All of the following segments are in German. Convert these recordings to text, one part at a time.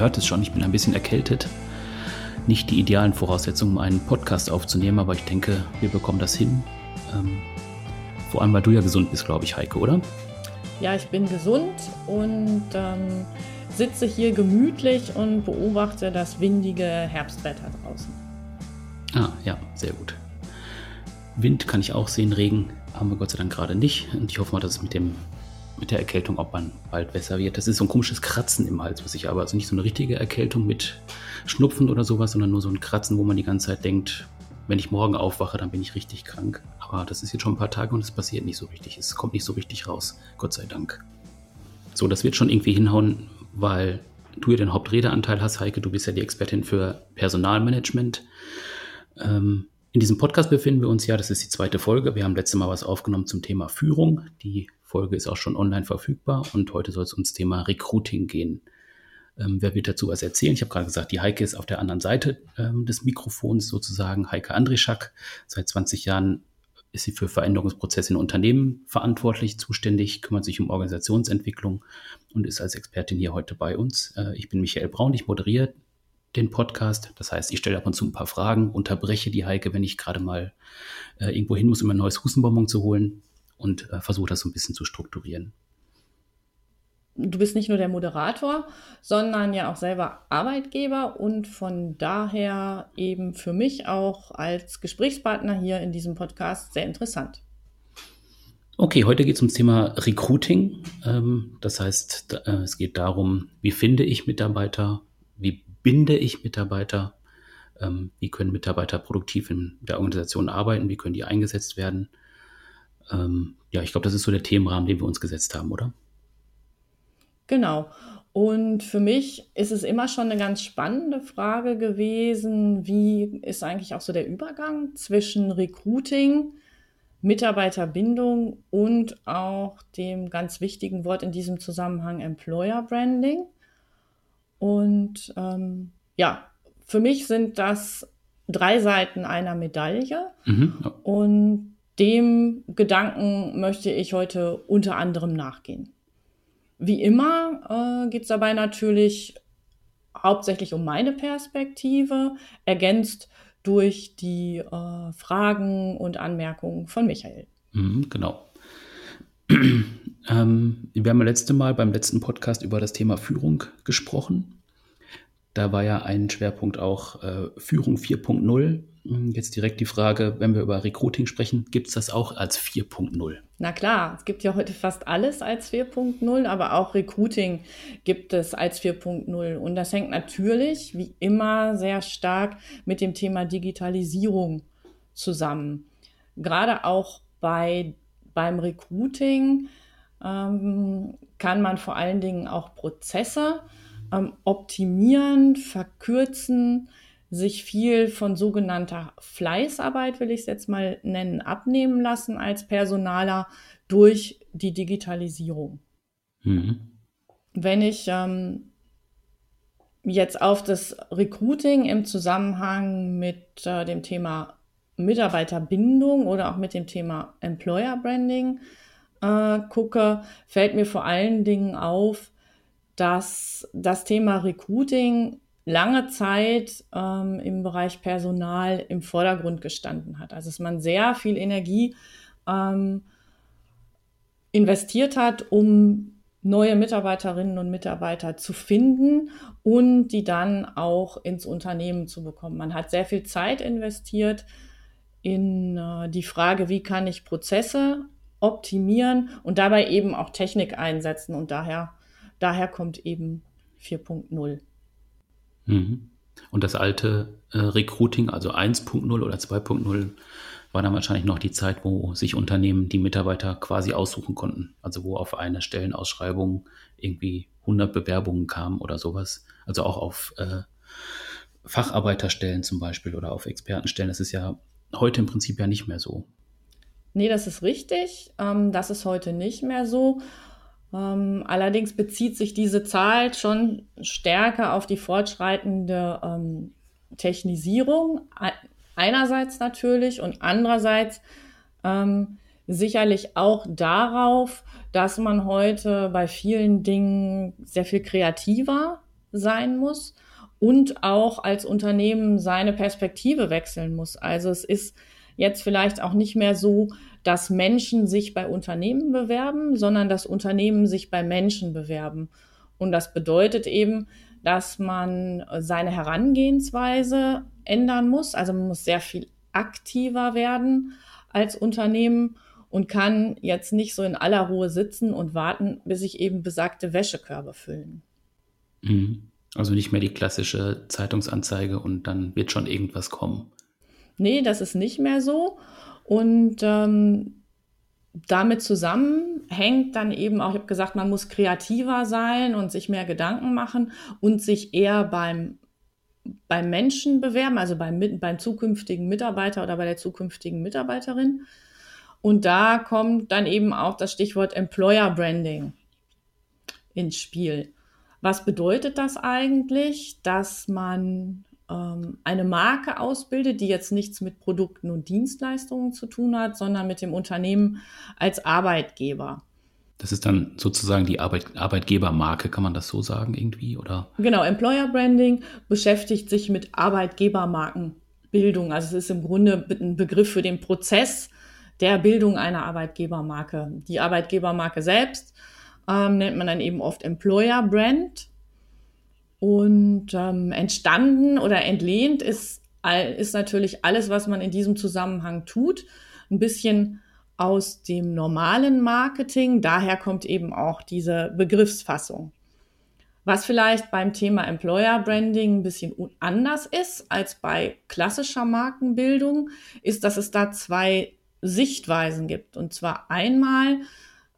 Hört es schon, ich bin ein bisschen erkältet. Nicht die idealen Voraussetzungen, um einen Podcast aufzunehmen, aber ich denke, wir bekommen das hin. Ähm, vor allem, weil du ja gesund bist, glaube ich, Heike, oder? Ja, ich bin gesund und ähm, sitze hier gemütlich und beobachte das windige Herbstwetter draußen. Ah, ja, sehr gut. Wind kann ich auch sehen, Regen haben wir Gott sei Dank gerade nicht. Und ich hoffe mal, dass es mit dem mit der Erkältung, ob man bald besser wird. Das ist so ein komisches Kratzen im Hals, was ich aber, also nicht so eine richtige Erkältung mit Schnupfen oder sowas, sondern nur so ein Kratzen, wo man die ganze Zeit denkt, wenn ich morgen aufwache, dann bin ich richtig krank. Aber das ist jetzt schon ein paar Tage und es passiert nicht so richtig. Es kommt nicht so richtig raus, Gott sei Dank. So, das wird schon irgendwie hinhauen, weil du ja den Hauptredeanteil hast, Heike. Du bist ja die Expertin für Personalmanagement. Ähm, in diesem Podcast befinden wir uns ja, das ist die zweite Folge. Wir haben letztes Mal was aufgenommen zum Thema Führung. Die Folge ist auch schon online verfügbar und heute soll es ums Thema Recruiting gehen. Ähm, wer wird dazu was erzählen? Ich habe gerade gesagt, die Heike ist auf der anderen Seite ähm, des Mikrofons sozusagen. Heike Andrischak. Seit 20 Jahren ist sie für Veränderungsprozesse in Unternehmen verantwortlich, zuständig, kümmert sich um Organisationsentwicklung und ist als Expertin hier heute bei uns. Äh, ich bin Michael Braun, ich moderiere den Podcast. Das heißt, ich stelle ab und zu ein paar Fragen, unterbreche die Heike, wenn ich gerade mal äh, irgendwo hin muss, um ein neues Hustenbonbon zu holen und äh, versuche das so ein bisschen zu strukturieren. Du bist nicht nur der Moderator, sondern ja auch selber Arbeitgeber und von daher eben für mich auch als Gesprächspartner hier in diesem Podcast sehr interessant. Okay, heute geht es ums Thema Recruiting. Ähm, das heißt, äh, es geht darum, wie finde ich Mitarbeiter, wie binde ich Mitarbeiter, ähm, wie können Mitarbeiter produktiv in der Organisation arbeiten, wie können die eingesetzt werden ähm, ja, ich glaube, das ist so der Themenrahmen, den wir uns gesetzt haben, oder? Genau. Und für mich ist es immer schon eine ganz spannende Frage gewesen, wie ist eigentlich auch so der Übergang zwischen Recruiting, Mitarbeiterbindung und auch dem ganz wichtigen Wort in diesem Zusammenhang Employer Branding. Und ähm, ja, für mich sind das drei Seiten einer Medaille. Mhm. Und dem Gedanken möchte ich heute unter anderem nachgehen. Wie immer äh, geht es dabei natürlich hauptsächlich um meine Perspektive, ergänzt durch die äh, Fragen und Anmerkungen von Michael. Mhm, genau. ähm, wir haben letzte Mal beim letzten Podcast über das Thema Führung gesprochen. Da war ja ein Schwerpunkt auch äh, Führung 4.0. Hm, jetzt direkt die Frage, wenn wir über Recruiting sprechen, gibt es das auch als 4.0? Na klar, es gibt ja heute fast alles als 4.0, aber auch Recruiting gibt es als 4.0. Und das hängt natürlich, wie immer, sehr stark mit dem Thema Digitalisierung zusammen. Gerade auch bei, beim Recruiting ähm, kann man vor allen Dingen auch Prozesse ähm, optimieren, verkürzen, sich viel von sogenannter Fleißarbeit, will ich es jetzt mal nennen, abnehmen lassen als Personaler durch die Digitalisierung. Mhm. Wenn ich ähm, jetzt auf das Recruiting im Zusammenhang mit äh, dem Thema Mitarbeiterbindung oder auch mit dem Thema Employer Branding äh, gucke, fällt mir vor allen Dingen auf, dass das Thema Recruiting lange Zeit ähm, im Bereich Personal im Vordergrund gestanden hat. Also dass man sehr viel Energie ähm, investiert hat, um neue Mitarbeiterinnen und Mitarbeiter zu finden und die dann auch ins Unternehmen zu bekommen. Man hat sehr viel Zeit investiert in äh, die Frage, wie kann ich Prozesse optimieren und dabei eben auch Technik einsetzen und daher daher kommt eben 4.0. Mhm. Und das alte äh, Recruiting, also 1.0 oder 2.0, war dann wahrscheinlich noch die Zeit, wo sich Unternehmen die Mitarbeiter quasi aussuchen konnten. Also wo auf eine Stellenausschreibung irgendwie 100 Bewerbungen kamen oder sowas. Also auch auf äh, Facharbeiterstellen zum Beispiel oder auf Expertenstellen. Das ist ja heute im Prinzip ja nicht mehr so. Nee, das ist richtig. Ähm, das ist heute nicht mehr so. Ähm, allerdings bezieht sich diese Zahl schon stärker auf die fortschreitende ähm, Technisierung. Einerseits natürlich und andererseits ähm, sicherlich auch darauf, dass man heute bei vielen Dingen sehr viel kreativer sein muss und auch als Unternehmen seine Perspektive wechseln muss. Also es ist jetzt vielleicht auch nicht mehr so, dass Menschen sich bei Unternehmen bewerben, sondern dass Unternehmen sich bei Menschen bewerben. Und das bedeutet eben, dass man seine Herangehensweise ändern muss. Also man muss sehr viel aktiver werden als Unternehmen und kann jetzt nicht so in aller Ruhe sitzen und warten, bis sich eben besagte Wäschekörbe füllen. Mhm. Also nicht mehr die klassische Zeitungsanzeige und dann wird schon irgendwas kommen. Nee, das ist nicht mehr so. Und ähm, damit zusammenhängt dann eben auch, ich habe gesagt, man muss kreativer sein und sich mehr Gedanken machen und sich eher beim, beim Menschen bewerben, also beim, beim zukünftigen Mitarbeiter oder bei der zukünftigen Mitarbeiterin. Und da kommt dann eben auch das Stichwort Employer Branding ins Spiel. Was bedeutet das eigentlich, dass man ähm, eine Marke ausbildet, die jetzt nichts mit Produkten und Dienstleistungen zu tun hat, sondern mit dem Unternehmen als Arbeitgeber? Das ist dann sozusagen die Arbeit, Arbeitgebermarke, kann man das so sagen irgendwie, oder? Genau, Employer Branding beschäftigt sich mit Arbeitgebermarkenbildung. Also es ist im Grunde ein Begriff für den Prozess der Bildung einer Arbeitgebermarke. Die Arbeitgebermarke selbst ähm, nennt man dann eben oft Employer Brand. Und ähm, entstanden oder entlehnt ist, ist natürlich alles, was man in diesem Zusammenhang tut, ein bisschen aus dem normalen Marketing. Daher kommt eben auch diese Begriffsfassung. Was vielleicht beim Thema Employer Branding ein bisschen anders ist als bei klassischer Markenbildung, ist, dass es da zwei Sichtweisen gibt. Und zwar einmal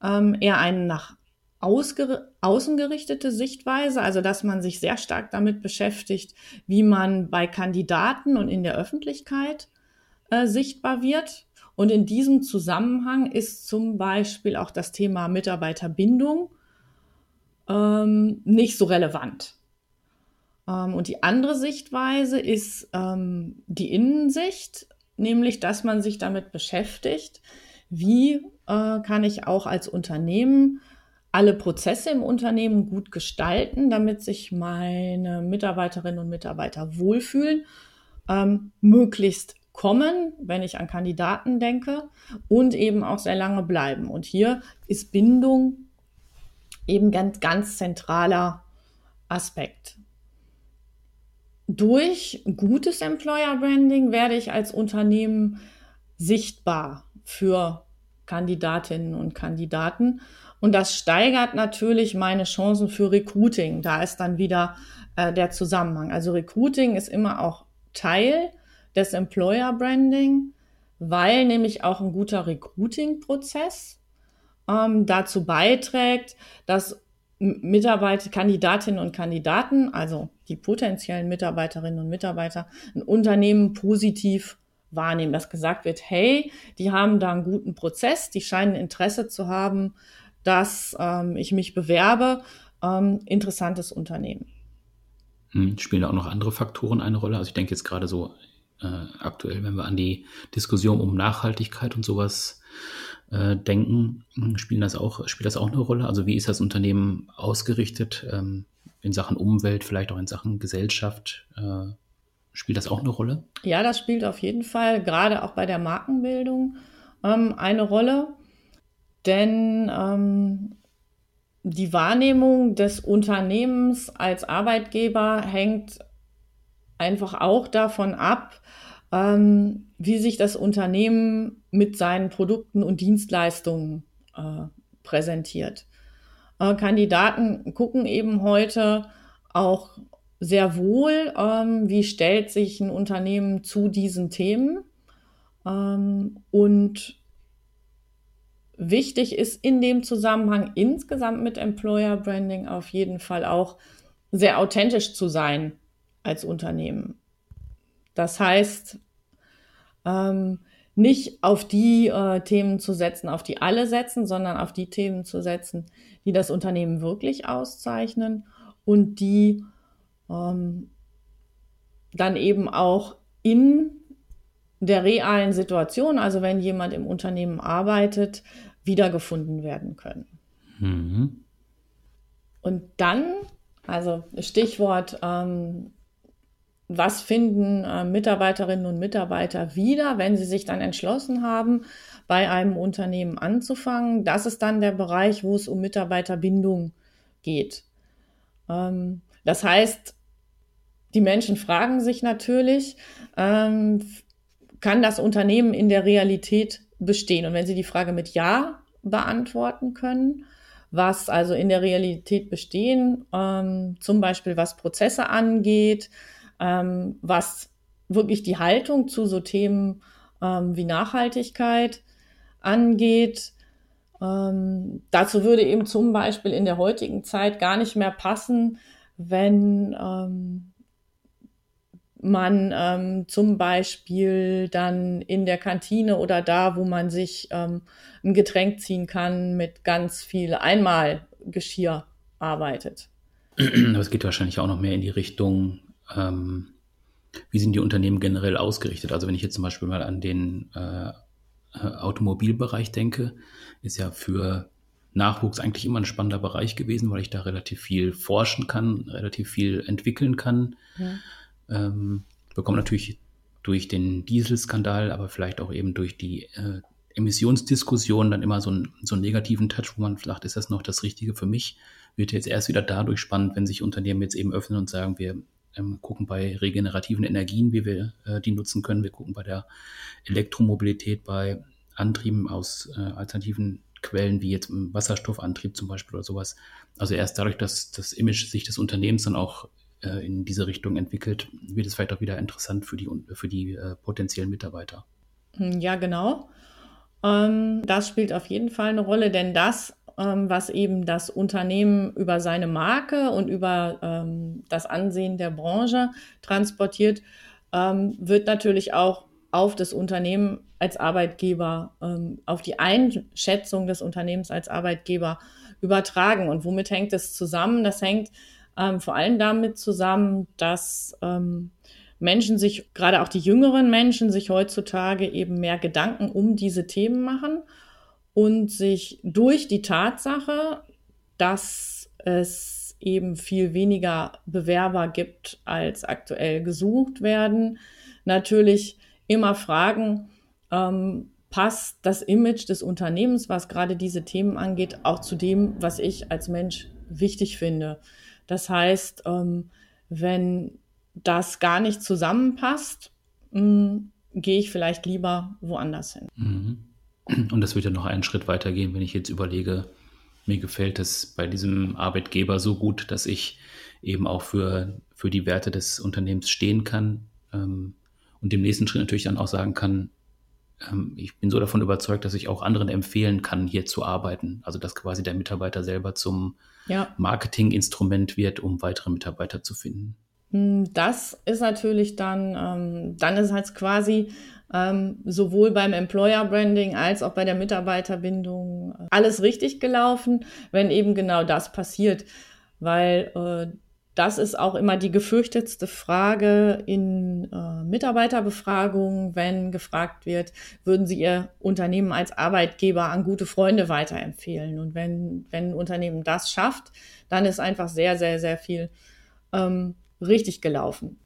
ähm, eher einen nach außengerichtete Sichtweise, also dass man sich sehr stark damit beschäftigt, wie man bei Kandidaten und in der Öffentlichkeit äh, sichtbar wird. Und in diesem Zusammenhang ist zum Beispiel auch das Thema Mitarbeiterbindung ähm, nicht so relevant. Ähm, und die andere Sichtweise ist ähm, die Innensicht, nämlich dass man sich damit beschäftigt, wie äh, kann ich auch als Unternehmen alle Prozesse im Unternehmen gut gestalten, damit sich meine Mitarbeiterinnen und Mitarbeiter wohlfühlen, ähm, möglichst kommen, wenn ich an Kandidaten denke, und eben auch sehr lange bleiben. Und hier ist Bindung eben ganz, ganz zentraler Aspekt. Durch gutes Employer Branding werde ich als Unternehmen sichtbar für Kandidatinnen und Kandidaten und das steigert natürlich meine Chancen für Recruiting. Da ist dann wieder äh, der Zusammenhang. Also Recruiting ist immer auch Teil des Employer Branding, weil nämlich auch ein guter Recruiting-Prozess ähm, dazu beiträgt, dass Mitarbeiter, Kandidatinnen und Kandidaten, also die potenziellen Mitarbeiterinnen und Mitarbeiter, ein Unternehmen positiv wahrnehmen, dass gesagt wird, hey, die haben da einen guten Prozess, die scheinen Interesse zu haben, dass ähm, ich mich bewerbe. Ähm, interessantes Unternehmen. Hm, spielen auch noch andere Faktoren eine Rolle? Also ich denke jetzt gerade so äh, aktuell, wenn wir an die Diskussion um Nachhaltigkeit und sowas äh, denken, hm, spielen das auch, spielt das auch eine Rolle? Also wie ist das Unternehmen ausgerichtet ähm, in Sachen Umwelt, vielleicht auch in Sachen Gesellschaft? Äh, spielt das auch eine Rolle? Ja, das spielt auf jeden Fall, gerade auch bei der Markenbildung, ähm, eine Rolle. Denn ähm, die Wahrnehmung des Unternehmens als Arbeitgeber hängt einfach auch davon ab, ähm, wie sich das Unternehmen mit seinen Produkten und Dienstleistungen äh, präsentiert. Äh, Kandidaten gucken eben heute auch sehr wohl, ähm, wie stellt sich ein Unternehmen zu diesen Themen ähm, und Wichtig ist in dem Zusammenhang insgesamt mit Employer Branding auf jeden Fall auch sehr authentisch zu sein als Unternehmen. Das heißt, ähm, nicht auf die äh, Themen zu setzen, auf die alle setzen, sondern auf die Themen zu setzen, die das Unternehmen wirklich auszeichnen und die ähm, dann eben auch in der realen Situation, also wenn jemand im Unternehmen arbeitet, wiedergefunden werden können. Mhm. Und dann Also Stichwort, ähm, was finden äh, Mitarbeiterinnen und Mitarbeiter wieder, wenn sie sich dann entschlossen haben, bei einem Unternehmen anzufangen? Das ist dann der Bereich, wo es um Mitarbeiterbindung geht. Ähm, das heißt, die Menschen fragen sich natürlich, ähm, kann das Unternehmen in der Realität bestehen? Und wenn sie die Frage mit Ja beantworten können, was also in der Realität bestehen, ähm, zum Beispiel was Prozesse angeht, ähm, was wirklich die Haltung zu so Themen ähm, wie Nachhaltigkeit angeht. Ähm, dazu würde eben zum Beispiel in der heutigen Zeit gar nicht mehr passen, wenn ähm, man ähm, zum Beispiel dann in der Kantine oder da, wo man sich ähm, ein Getränk ziehen kann, mit ganz viel Einmalgeschirr arbeitet. Aber es geht wahrscheinlich auch noch mehr in die Richtung, ähm, wie sind die Unternehmen generell ausgerichtet? Also wenn ich jetzt zum Beispiel mal an den äh, äh Automobilbereich denke, ist ja für Nachwuchs eigentlich immer ein spannender Bereich gewesen, weil ich da relativ viel forschen kann, relativ viel entwickeln kann. Ja ähm, bekommen natürlich durch den Dieselskandal, aber vielleicht auch eben durch die äh, Emissionsdiskussion dann immer so, ein, so einen negativen Touch, wo man vielleicht ist das noch das Richtige für mich, wird jetzt erst wieder dadurch spannend, wenn sich Unternehmen jetzt eben öffnen und sagen, wir ähm, gucken bei regenerativen Energien, wie wir äh, die nutzen können, wir gucken bei der Elektromobilität, bei Antrieben aus äh, alternativen Quellen, wie jetzt Wasserstoffantrieb zum Beispiel oder sowas. Also erst dadurch, dass das Image sich des Unternehmens dann auch äh, in diese Richtung entwickelt, wird es vielleicht auch wieder interessant für die, für die äh, potenziellen Mitarbeiter. Hm, ja, genau. Ähm, das spielt auf jeden Fall eine Rolle, denn das, ähm, was eben das Unternehmen über seine Marke und über ähm, das Ansehen der Branche transportiert, ähm, wird natürlich auch auf das Unternehmen als Arbeitgeber, ähm, auf die Einschätzung des Unternehmens als Arbeitgeber übertragen. Und womit hängt es zusammen? Das hängt ähm, vor allem damit zusammen, dass ähm, Menschen sich, gerade auch die jüngeren Menschen, sich heutzutage eben mehr Gedanken um diese Themen machen und sich durch die Tatsache, dass es eben viel weniger Bewerber gibt, als aktuell gesucht werden, natürlich immer fragen, ähm, passt das Image des Unternehmens, was gerade diese Themen angeht, auch zu dem, was ich als Mensch wichtig finde. Das heißt, ähm, wenn das gar nicht zusammenpasst, hm, gehe ich vielleicht lieber woanders hin. Mhm. Und das wird ja noch einen Schritt weiter gehen, wenn ich jetzt überlege, mir gefällt es bei diesem Arbeitgeber so gut, dass ich eben auch für, für die Werte des Unternehmens stehen kann ähm, und dem nächsten Schritt natürlich dann auch sagen kann, ähm, ich bin so davon überzeugt, dass ich auch anderen empfehlen kann, hier zu arbeiten. Also dass quasi der Mitarbeiter selber zum ja. Marketinginstrument wird, um weitere Mitarbeiter zu finden. Hm, das ist natürlich dann, ähm, dann ist halt quasi ähm, sowohl beim Employer Branding als auch bei der Mitarbeiterbindung äh, alles richtig gelaufen, wenn eben genau das passiert. Weil äh, das ist auch immer die gefürchtetste Frage in äh, Mitarbeiterbefragungen, wenn gefragt wird, würden Sie Ihr Unternehmen als Arbeitgeber an gute Freunde weiterempfehlen? Und wenn, wenn ein Unternehmen das schafft, dann ist einfach sehr, sehr, sehr viel ähm, richtig gelaufen.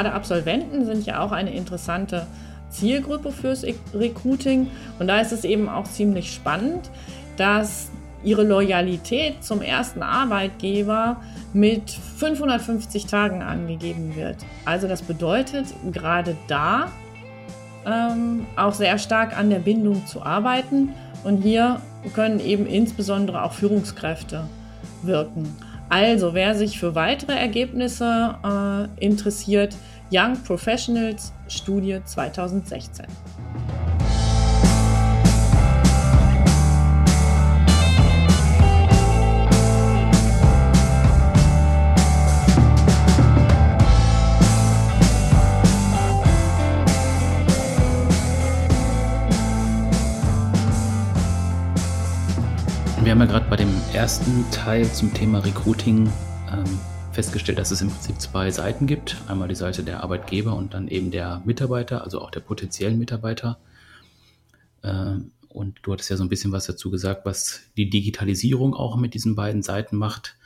Gerade Absolventen sind ja auch eine interessante Zielgruppe fürs Recruiting. Und da ist es eben auch ziemlich spannend, dass ihre Loyalität zum ersten Arbeitgeber mit 550 Tagen angegeben wird. Also das bedeutet, gerade da ähm, auch sehr stark an der Bindung zu arbeiten. Und hier können eben insbesondere auch Führungskräfte wirken. Also wer sich für weitere Ergebnisse äh, interessiert, Young Professionals Studie 2016. ersten Teil zum Thema Recruiting ähm, festgestellt, dass es im Prinzip zwei Seiten gibt. Einmal die Seite der Arbeitgeber und dann eben der Mitarbeiter, also auch der potenziellen Mitarbeiter. Äh, und du hattest ja so ein bisschen was dazu gesagt, was die Digitalisierung auch mit diesen beiden Seiten macht.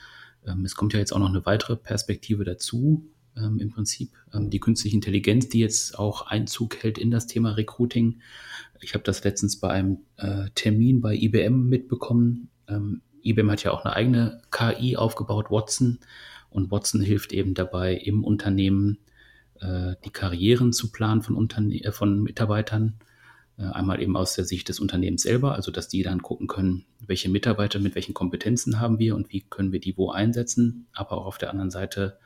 Ähm, es kommt ja jetzt auch noch eine weitere Perspektive dazu, ähm, im Prinzip ähm, die künstliche Intelligenz, die jetzt auch Einzug hält in das Thema Recruiting. Ich habe das letztens bei einem äh, Termin bei IBM mitbekommen. Ähm, IBM hat ja auch eine eigene KI aufgebaut, Watson. Und Watson hilft eben dabei, im Unternehmen äh, die Karrieren zu planen von, Unterne äh, von Mitarbeitern. Äh, einmal eben aus der Sicht des Unternehmens selber, also dass die dann gucken können, welche Mitarbeiter mit welchen Kompetenzen haben wir und wie können wir die wo einsetzen. Aber auch auf der anderen Seite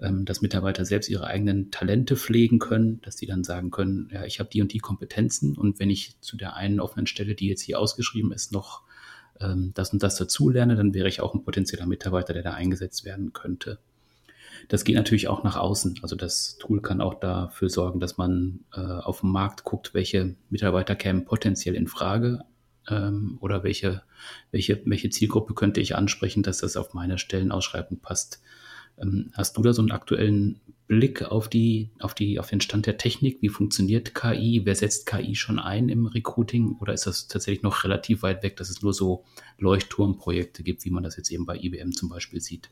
ähm, dass Mitarbeiter selbst ihre eigenen Talente pflegen können, dass die dann sagen können, ja, ich habe die und die Kompetenzen und wenn ich zu der einen offenen Stelle, die jetzt hier ausgeschrieben ist, noch ähm, das und das dazu lerne, dann wäre ich auch ein potenzieller Mitarbeiter, der da eingesetzt werden könnte. Das geht natürlich auch nach außen. Also das Tool kann auch dafür sorgen, dass man äh, auf dem Markt guckt, welche Mitarbeiter kämen potenziell in Frage ähm, oder welche, welche, welche Zielgruppe könnte ich ansprechen, dass das auf meine Stellenausschreibung passt. Ähm, hast du da so einen aktuellen Blick auf die, auf die, auf den Stand der Technik? Wie funktioniert KI? Wer setzt KI schon ein im Recruiting? Oder ist das tatsächlich noch relativ weit weg, dass es nur so Leuchtturmprojekte gibt, wie man das jetzt eben bei IBM zum Beispiel sieht?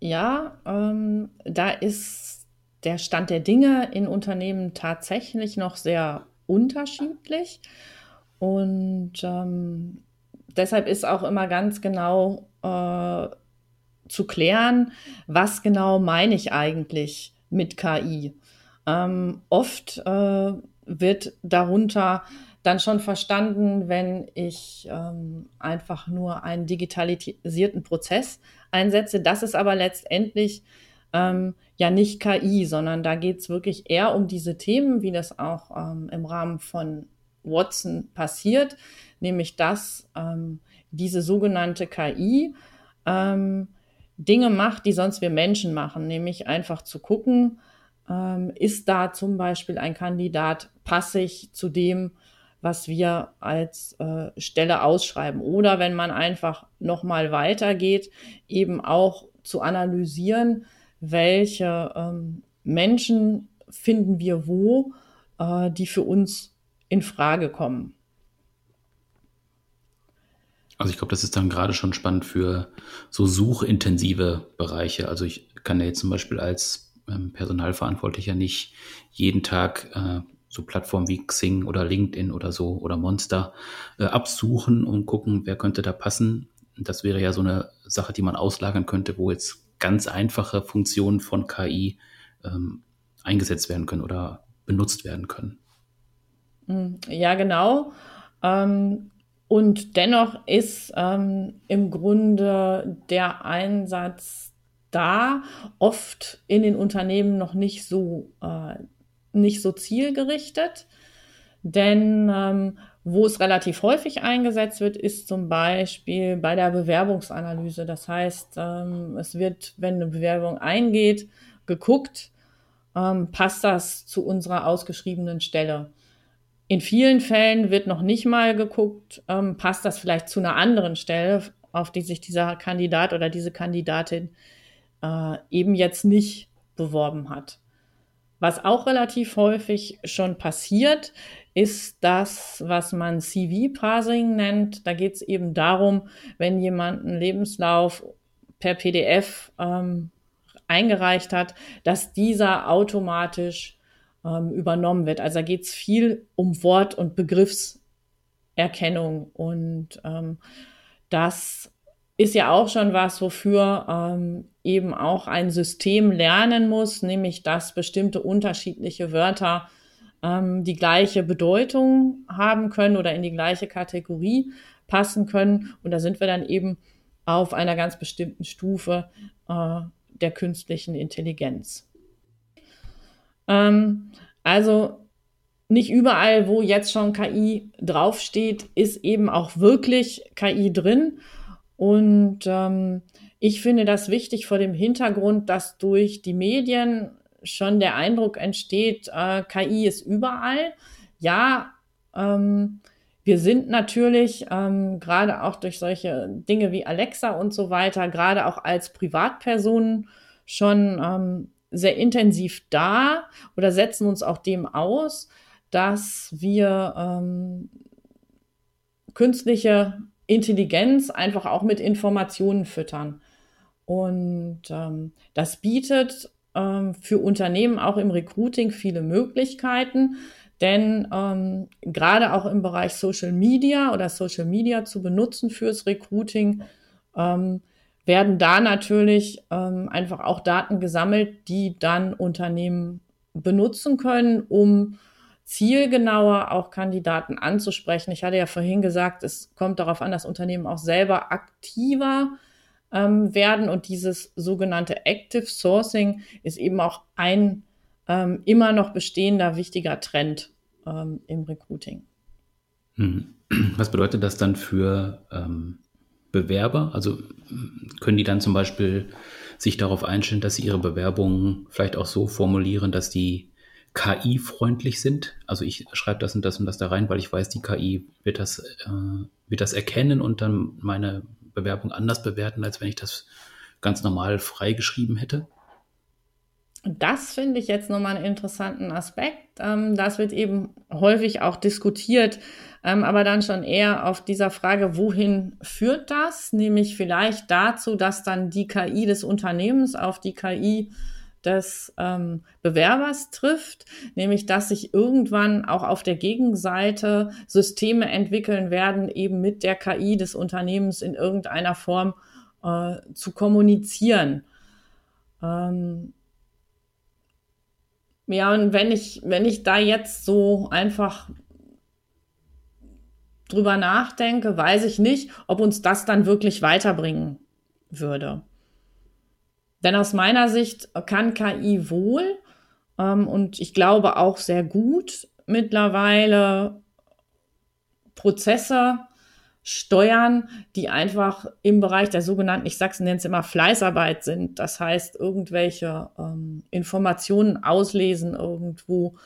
Ja, ähm, da ist der Stand der Dinge in Unternehmen tatsächlich noch sehr unterschiedlich. Und ähm, deshalb ist auch immer ganz genau äh, zu klären, was genau meine ich eigentlich mit KI. Ähm, oft äh, wird darunter dann schon verstanden, wenn ich ähm, einfach nur einen digitalisierten Prozess einsetze. Das ist aber letztendlich ähm, ja nicht KI, sondern da geht es wirklich eher um diese Themen, wie das auch ähm, im Rahmen von Watson passiert, nämlich dass ähm, diese sogenannte KI ähm, Dinge macht, die sonst wir Menschen machen, nämlich einfach zu gucken, ähm, ist da zum Beispiel ein Kandidat passig zu dem, was wir als äh, Stelle ausschreiben. Oder wenn man einfach nochmal weitergeht, eben auch zu analysieren, welche ähm, Menschen finden wir wo, äh, die für uns in Frage kommen. Also ich glaube, das ist dann gerade schon spannend für so suchintensive Bereiche. Also ich kann ja jetzt zum Beispiel als ähm, Personalverantwortlicher nicht jeden Tag äh, so Plattformen wie Xing oder LinkedIn oder so oder Monster äh, absuchen und gucken, wer könnte da passen. Das wäre ja so eine Sache, die man auslagern könnte, wo jetzt ganz einfache Funktionen von KI ähm, eingesetzt werden können oder benutzt werden können. Hm, ja, genau. Ähm, und dennoch ist ähm, im Grunde der Einsatz da, oft in den Unternehmen noch nicht so, äh, nicht so zielgerichtet. Denn ähm, wo es relativ häufig eingesetzt wird, ist zum Beispiel bei der Bewerbungsanalyse. Das heißt, ähm, es wird, wenn eine Bewerbung eingeht, geguckt, ähm, passt das zu unserer ausgeschriebenen Stelle. In vielen Fällen wird noch nicht mal geguckt, ähm, passt das vielleicht zu einer anderen Stelle, auf die sich dieser Kandidat oder diese Kandidatin äh, eben jetzt nicht beworben hat. Was auch relativ häufig schon passiert, ist das, was man CV-Parsing nennt. Da geht es eben darum, wenn jemand einen Lebenslauf per PDF ähm, eingereicht hat, dass dieser automatisch ähm, übernommen wird. Also da geht es viel um Wort- und Begriffserkennung. Und ähm, das ist ja auch schon was, wofür ähm, eben auch ein System lernen muss, nämlich dass bestimmte unterschiedliche Wörter ähm, die gleiche Bedeutung haben können oder in die gleiche Kategorie passen können. Und da sind wir dann eben auf einer ganz bestimmten Stufe äh, der künstlichen Intelligenz. Ähm, also nicht überall, wo jetzt schon KI draufsteht, ist eben auch wirklich KI drin. Und ähm, ich finde das wichtig vor dem Hintergrund, dass durch die Medien schon der Eindruck entsteht, äh, KI ist überall. Ja, ähm, wir sind natürlich ähm, gerade auch durch solche Dinge wie Alexa und so weiter, gerade auch als Privatpersonen schon ähm, sehr intensiv da oder setzen uns auch dem aus, dass wir ähm, künstliche Intelligenz einfach auch mit Informationen füttern. Und ähm, das bietet ähm, für Unternehmen auch im Recruiting viele Möglichkeiten, denn ähm, gerade auch im Bereich Social Media oder Social Media zu benutzen fürs Recruiting, ähm, werden da natürlich ähm, einfach auch Daten gesammelt, die dann Unternehmen benutzen können, um zielgenauer auch Kandidaten anzusprechen. Ich hatte ja vorhin gesagt, es kommt darauf an, dass Unternehmen auch selber aktiver ähm, werden und dieses sogenannte Active Sourcing ist eben auch ein ähm, immer noch bestehender wichtiger Trend ähm, im Recruiting. Hm. Was bedeutet das dann für ähm, Bewerber? Also können die dann zum Beispiel sich darauf einstellen, dass sie ihre Bewerbungen vielleicht auch so formulieren, dass die KI-freundlich sind? Also ich schreibe das und das und das da rein, weil ich weiß, die KI wird das, äh, wird das erkennen und dann meine Bewerbung anders bewerten, als wenn ich das ganz normal freigeschrieben hätte? Das finde ich jetzt nochmal einen interessanten Aspekt. Ähm, das wird eben häufig auch diskutiert, ähm, aber dann schon eher auf dieser Frage, wohin führt das? Nämlich vielleicht dazu, dass dann die KI des Unternehmens auf die KI des ähm, Bewerbers trifft, nämlich dass sich irgendwann auch auf der Gegenseite Systeme entwickeln werden, eben mit der KI des Unternehmens in irgendeiner Form äh, zu kommunizieren. Ähm, ja, und wenn ich, wenn ich da jetzt so einfach drüber nachdenke, weiß ich nicht, ob uns das dann wirklich weiterbringen würde. Denn aus meiner Sicht kann KI wohl ähm, und ich glaube auch sehr gut mittlerweile Prozesse steuern, die einfach im Bereich der sogenannten, ich sag's nenne es immer Fleißarbeit sind. Das heißt, irgendwelche ähm, Informationen auslesen irgendwo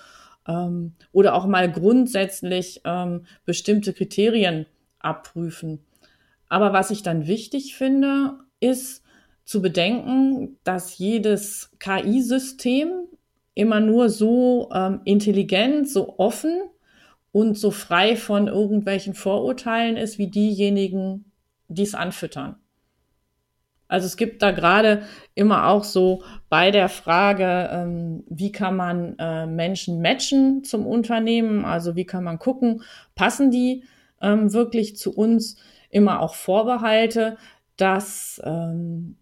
ähm, oder auch mal grundsätzlich ähm, bestimmte Kriterien abprüfen. Aber was ich dann wichtig finde, ist zu bedenken, dass jedes KI-System immer nur so ähm, intelligent, so offen und so frei von irgendwelchen Vorurteilen ist wie diejenigen, die es anfüttern. Also es gibt da gerade immer auch so bei der Frage, ähm, wie kann man äh, Menschen matchen zum Unternehmen, also wie kann man gucken, passen die ähm, wirklich zu uns, immer auch Vorbehalte, dass ähm,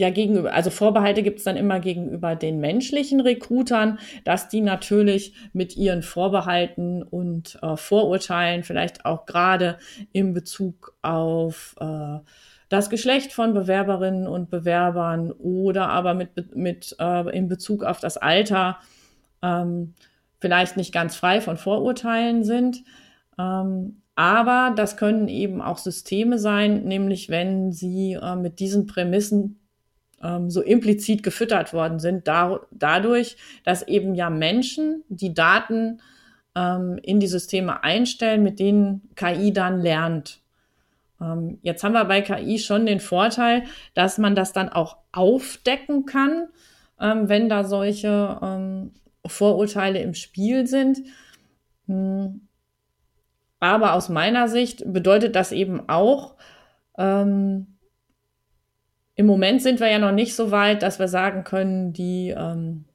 ja gegenüber, also Vorbehalte gibt es dann immer gegenüber den menschlichen Rekrutern, dass die natürlich mit ihren Vorbehalten und äh, Vorurteilen vielleicht auch gerade in Bezug auf äh, das Geschlecht von Bewerberinnen und Bewerbern oder aber mit, mit äh, in Bezug auf das Alter ähm, vielleicht nicht ganz frei von Vorurteilen sind. Ähm, aber das können eben auch Systeme sein, nämlich wenn sie äh, mit diesen Prämissen ähm, so implizit gefüttert worden sind, da, dadurch, dass eben ja Menschen die Daten ähm, in die Systeme einstellen, mit denen KI dann lernt. Ähm, jetzt haben wir bei KI schon den Vorteil, dass man das dann auch aufdecken kann, ähm, wenn da solche ähm, Vorurteile im Spiel sind. Hm. Aber aus meiner Sicht bedeutet das eben auch, ähm, im Moment sind wir ja noch nicht so weit, dass wir sagen können, die ähm,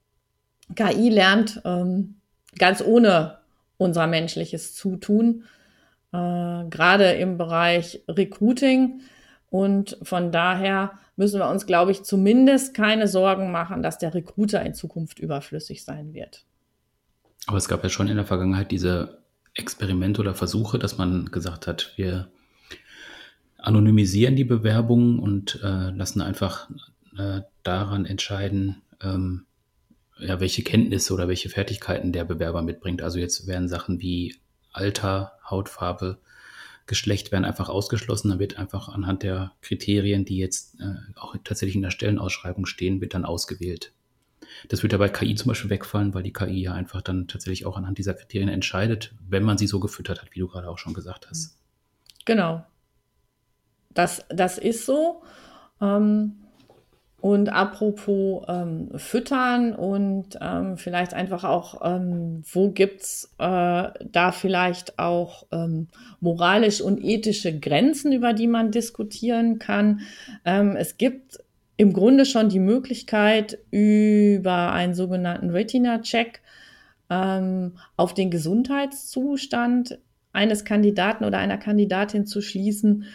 KI lernt ähm, ganz ohne unser menschliches Zutun, äh, gerade im Bereich Recruiting. Und von daher müssen wir uns, glaube ich, zumindest keine Sorgen machen, dass der Recruiter in Zukunft überflüssig sein wird. Aber es gab ja schon in der Vergangenheit diese Experimente oder Versuche, dass man gesagt hat, wir anonymisieren die Bewerbungen und äh, lassen einfach äh, daran entscheiden, ähm, ja, welche Kenntnisse oder welche Fertigkeiten der Bewerber mitbringt. Also jetzt werden Sachen wie Alter, Hautfarbe, Geschlecht werden einfach ausgeschlossen. Dann wird einfach anhand der Kriterien, die jetzt äh, auch tatsächlich in der Stellenausschreibung stehen, wird dann ausgewählt. Das wird ja bei KI zum Beispiel wegfallen, weil die KI ja einfach dann tatsächlich auch anhand dieser Kriterien entscheidet, wenn man sie so gefüttert hat, wie du gerade auch schon gesagt hast. Genau. Das, das ist so. Ähm, und apropos ähm, Füttern und ähm, vielleicht einfach auch, ähm, wo gibt's äh, da vielleicht auch ähm, moralisch und ethische Grenzen, über die man diskutieren kann? Ähm, es gibt im Grunde schon die Möglichkeit, über einen sogenannten Retina-Check ähm, auf den Gesundheitszustand eines Kandidaten oder einer Kandidatin zu schließen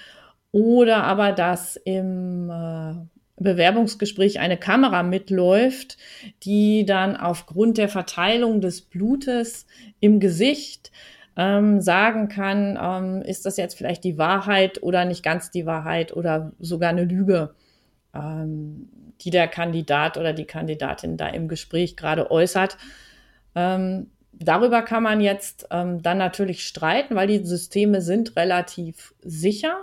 oder aber dass im äh, Bewerbungsgespräch eine Kamera mitläuft, die dann aufgrund der Verteilung des Blutes im Gesicht ähm, sagen kann, ähm, ist das jetzt vielleicht die Wahrheit oder nicht ganz die Wahrheit oder sogar eine Lüge, ähm, die der Kandidat oder die Kandidatin da im Gespräch gerade äußert. Ähm, darüber kann man jetzt ähm, dann natürlich streiten, weil die Systeme sind relativ sicher.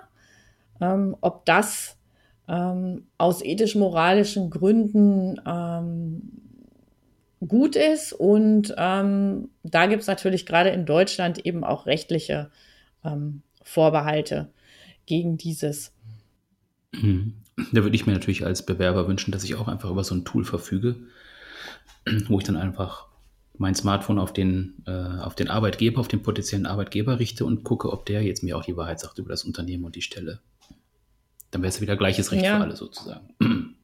Ähm, ob das ähm, aus ethisch-moralischen Gründen ähm, gut ist. Und ähm, da gibt es natürlich gerade in Deutschland eben auch rechtliche ähm, Vorbehalte gegen dieses. Mhm. Da würde ich mir natürlich als Bewerber wünschen, dass ich auch einfach über so ein Tool verfüge, wo ich dann einfach mein Smartphone auf den, äh, auf den Arbeitgeber, auf den potenziellen Arbeitgeber richte und gucke, ob der jetzt mir auch die Wahrheit sagt über das Unternehmen und die Stelle. Dann wäre es wieder gleiches Recht ja. für alle sozusagen.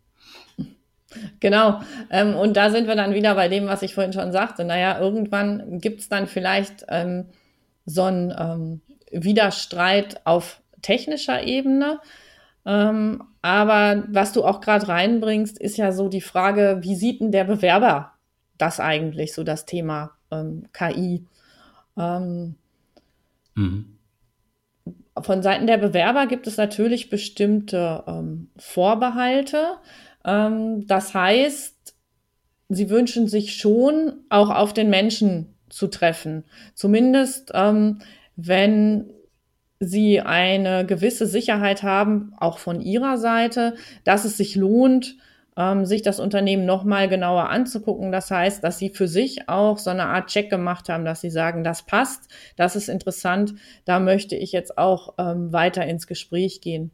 Genau. Ähm, und da sind wir dann wieder bei dem, was ich vorhin schon sagte. Naja, irgendwann gibt es dann vielleicht ähm, so einen ähm, Widerstreit auf technischer Ebene. Ähm, aber was du auch gerade reinbringst, ist ja so die Frage, wie sieht denn der Bewerber das eigentlich, so das Thema ähm, KI? Ähm, mhm von Seiten der Bewerber gibt es natürlich bestimmte ähm, Vorbehalte. Ähm, das heißt, sie wünschen sich schon, auch auf den Menschen zu treffen. Zumindest, ähm, wenn sie eine gewisse Sicherheit haben, auch von ihrer Seite, dass es sich lohnt, ähm, sich das Unternehmen nochmal genauer anzugucken. Das heißt, dass sie für sich auch so eine Art Check gemacht haben, dass sie sagen, das passt, das ist interessant, da möchte ich jetzt auch ähm, weiter ins Gespräch gehen.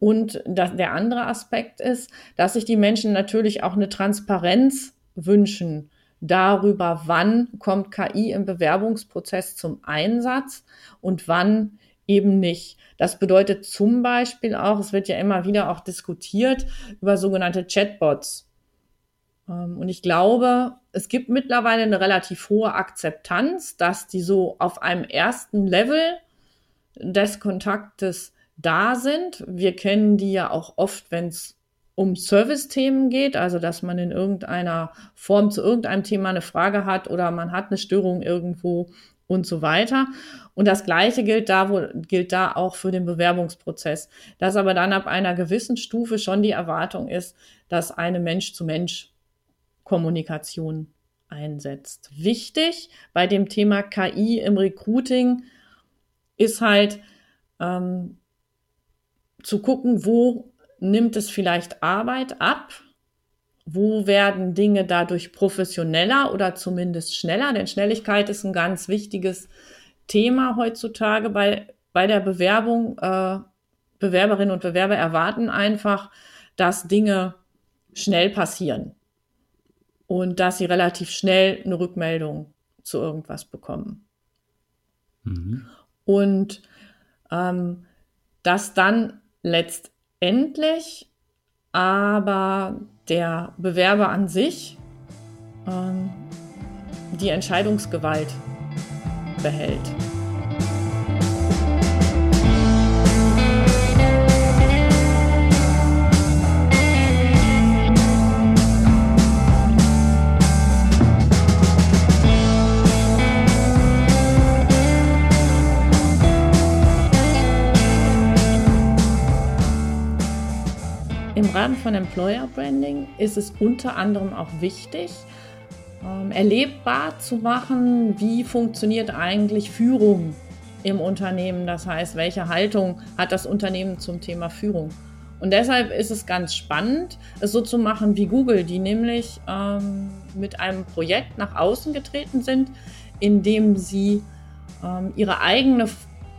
Und das, der andere Aspekt ist, dass sich die Menschen natürlich auch eine Transparenz wünschen darüber, wann kommt KI im Bewerbungsprozess zum Einsatz und wann eben nicht. Das bedeutet zum Beispiel auch, es wird ja immer wieder auch diskutiert über sogenannte Chatbots. Ähm, und ich glaube, es gibt mittlerweile eine relativ hohe Akzeptanz, dass die so auf einem ersten Level des Kontaktes da sind. Wir kennen die ja auch oft, wenn es um Service-Themen geht, also dass man in irgendeiner Form zu irgendeinem Thema eine Frage hat oder man hat eine Störung irgendwo und so weiter. Und das Gleiche gilt da, wo, gilt da auch für den Bewerbungsprozess. Dass aber dann ab einer gewissen Stufe schon die Erwartung ist, dass eine Mensch-zu-Mensch-Kommunikation einsetzt. Wichtig bei dem Thema KI im Recruiting ist halt ähm, zu gucken, wo nimmt es vielleicht Arbeit ab, wo werden Dinge dadurch professioneller oder zumindest schneller? Denn Schnelligkeit ist ein ganz wichtiges Thema heutzutage bei, bei der Bewerbung. Äh, Bewerberinnen und Bewerber erwarten einfach, dass Dinge schnell passieren und dass sie relativ schnell eine Rückmeldung zu irgendwas bekommen. Mhm. Und ähm, dass dann letztendlich aber der Bewerber an sich ähm, die Entscheidungsgewalt behält. Rahmen von Employer Branding ist es unter anderem auch wichtig, ähm, erlebbar zu machen, wie funktioniert eigentlich Führung im Unternehmen. Das heißt, welche Haltung hat das Unternehmen zum Thema Führung? Und deshalb ist es ganz spannend, es so zu machen wie Google, die nämlich ähm, mit einem Projekt nach außen getreten sind, in dem sie ähm, ihre eigene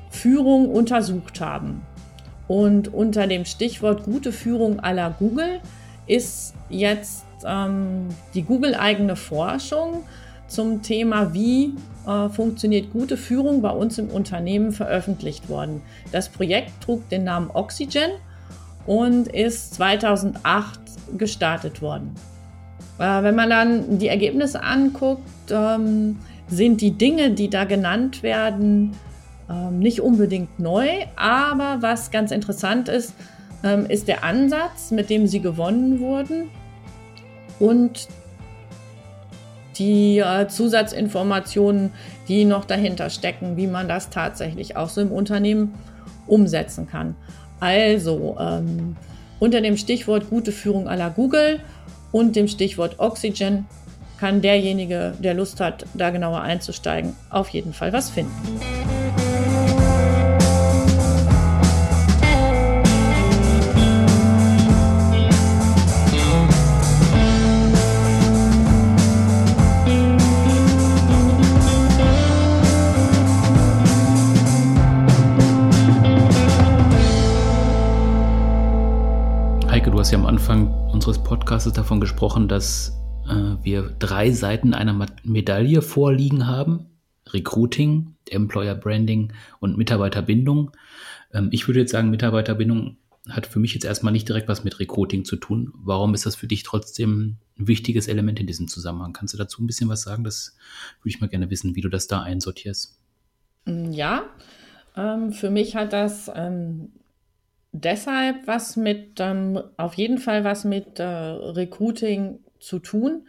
Führung untersucht haben. Und unter dem Stichwort gute Führung la Google ist jetzt ähm, die Google-eigene Forschung zum Thema, wie äh, funktioniert gute Führung bei uns im Unternehmen veröffentlicht worden. Das Projekt trug den Namen Oxygen und ist 2008 gestartet worden. Äh, wenn man dann die Ergebnisse anguckt, ähm, sind die Dinge, die da genannt werden, ähm, nicht unbedingt neu, aber was ganz interessant ist, ähm, ist der Ansatz, mit dem sie gewonnen wurden und die äh, Zusatzinformationen, die noch dahinter stecken, wie man das tatsächlich auch so im Unternehmen umsetzen kann. Also ähm, unter dem Stichwort gute Führung à la Google und dem Stichwort Oxygen kann derjenige, der Lust hat, da genauer einzusteigen, auf jeden Fall was finden. Am Anfang unseres Podcasts davon gesprochen, dass äh, wir drei Seiten einer Medaille vorliegen haben. Recruiting, Employer Branding und Mitarbeiterbindung. Ähm, ich würde jetzt sagen, Mitarbeiterbindung hat für mich jetzt erstmal nicht direkt was mit Recruiting zu tun. Warum ist das für dich trotzdem ein wichtiges Element in diesem Zusammenhang? Kannst du dazu ein bisschen was sagen? Das würde ich mal gerne wissen, wie du das da einsortierst. Ja, ähm, für mich hat das ähm, deshalb was mit, ähm, auf jeden Fall was mit äh, Recruiting zu tun,